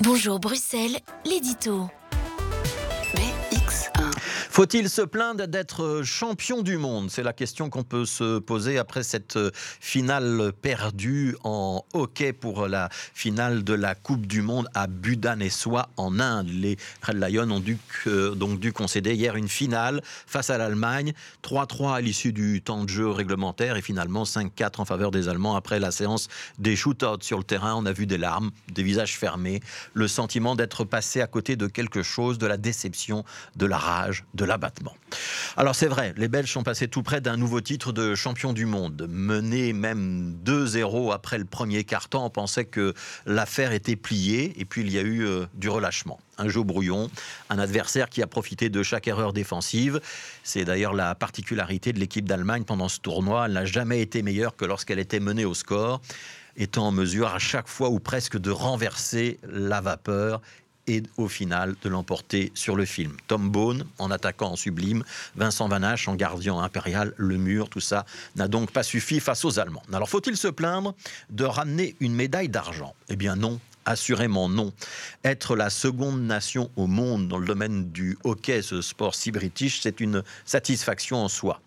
Bonjour Bruxelles, l'édito. Faut-il se plaindre d'être champion du monde? C'est la question qu'on peut se poser après cette finale perdue en hockey pour la finale de la Coupe du Monde à Bhubaneswar en Inde. Les Red Lions ont donc dû concéder hier une finale face à l'Allemagne, 3-3 à l'issue du temps de jeu réglementaire et finalement 5-4 en faveur des Allemands après la séance des shootouts sur le terrain. On a vu des larmes, des visages fermés, le sentiment d'être passé à côté de quelque chose, de la déception, de la rage, de l'abattement. Alors c'est vrai, les Belges sont passés tout près d'un nouveau titre de champion du monde. Menés même 2-0 après le premier carton, on pensait que l'affaire était pliée et puis il y a eu euh, du relâchement. Un jeu brouillon, un adversaire qui a profité de chaque erreur défensive. C'est d'ailleurs la particularité de l'équipe d'Allemagne pendant ce tournoi. Elle n'a jamais été meilleure que lorsqu'elle était menée au score étant en mesure à chaque fois ou presque de renverser la vapeur et au final de l'emporter sur le film. Tom Bone en attaquant en sublime, Vincent Vanache en gardien impérial, le mur, tout ça n'a donc pas suffi face aux Allemands. Alors faut-il se plaindre de ramener une médaille d'argent? Eh bien non, Assurément non. Être la seconde nation au monde dans le domaine du hockey, ce sport si british, c'est une satisfaction en soi.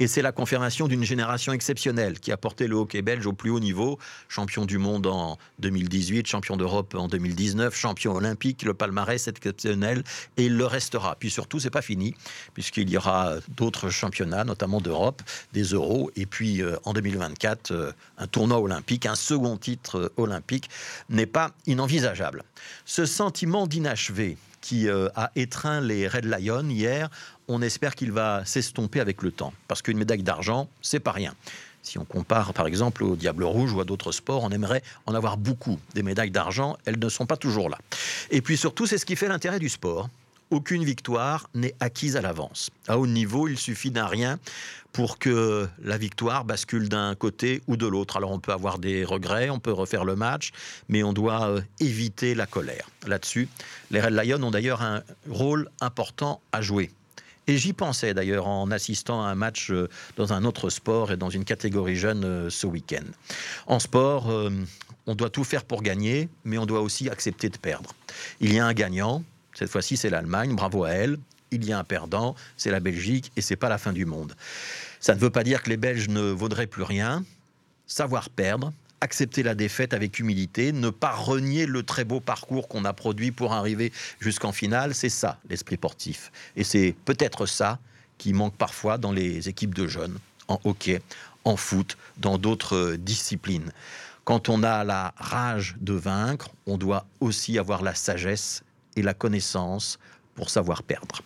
Et c'est la confirmation d'une génération exceptionnelle qui a porté le hockey belge au plus haut niveau, champion du monde en 2018, champion d'Europe en 2019, champion olympique, le palmarès est exceptionnel et il le restera. Puis surtout, c'est pas fini puisqu'il y aura d'autres championnats, notamment d'Europe, des euros et puis euh, en 2024 euh, un tournoi olympique, un second titre olympique n'est pas inenvisageable. Ce sentiment d'inachevé qui euh, a étreint les Red Lions hier, on espère qu'il va s'estomper avec le temps. Parce qu'une médaille d'argent, c'est pas rien. Si on compare par exemple au Diable Rouge ou à d'autres sports, on aimerait en avoir beaucoup. Des médailles d'argent, elles ne sont pas toujours là. Et puis surtout, c'est ce qui fait l'intérêt du sport aucune victoire n'est acquise à l'avance. À haut niveau, il suffit d'un rien pour que la victoire bascule d'un côté ou de l'autre. Alors on peut avoir des regrets, on peut refaire le match, mais on doit euh, éviter la colère. Là-dessus, les Red Lions ont d'ailleurs un rôle important à jouer. Et j'y pensais d'ailleurs en assistant à un match euh, dans un autre sport et dans une catégorie jeune euh, ce week-end. En sport, on doit tout faire pour gagner, mais on doit aussi accepter de perdre. Il y a un gagnant, cette fois-ci, c'est l'Allemagne. Bravo à elle. Il y a un perdant, c'est la Belgique, et c'est pas la fin du monde. Ça ne veut pas dire que les Belges ne vaudraient plus rien. Savoir perdre, accepter la défaite avec humilité, ne pas renier le très beau parcours qu'on a produit pour arriver jusqu'en finale, c'est ça l'esprit sportif. Et c'est peut-être ça qui manque parfois dans les équipes de jeunes, en hockey, en foot, dans d'autres disciplines. Quand on a la rage de vaincre, on doit aussi avoir la sagesse et la connaissance pour savoir perdre.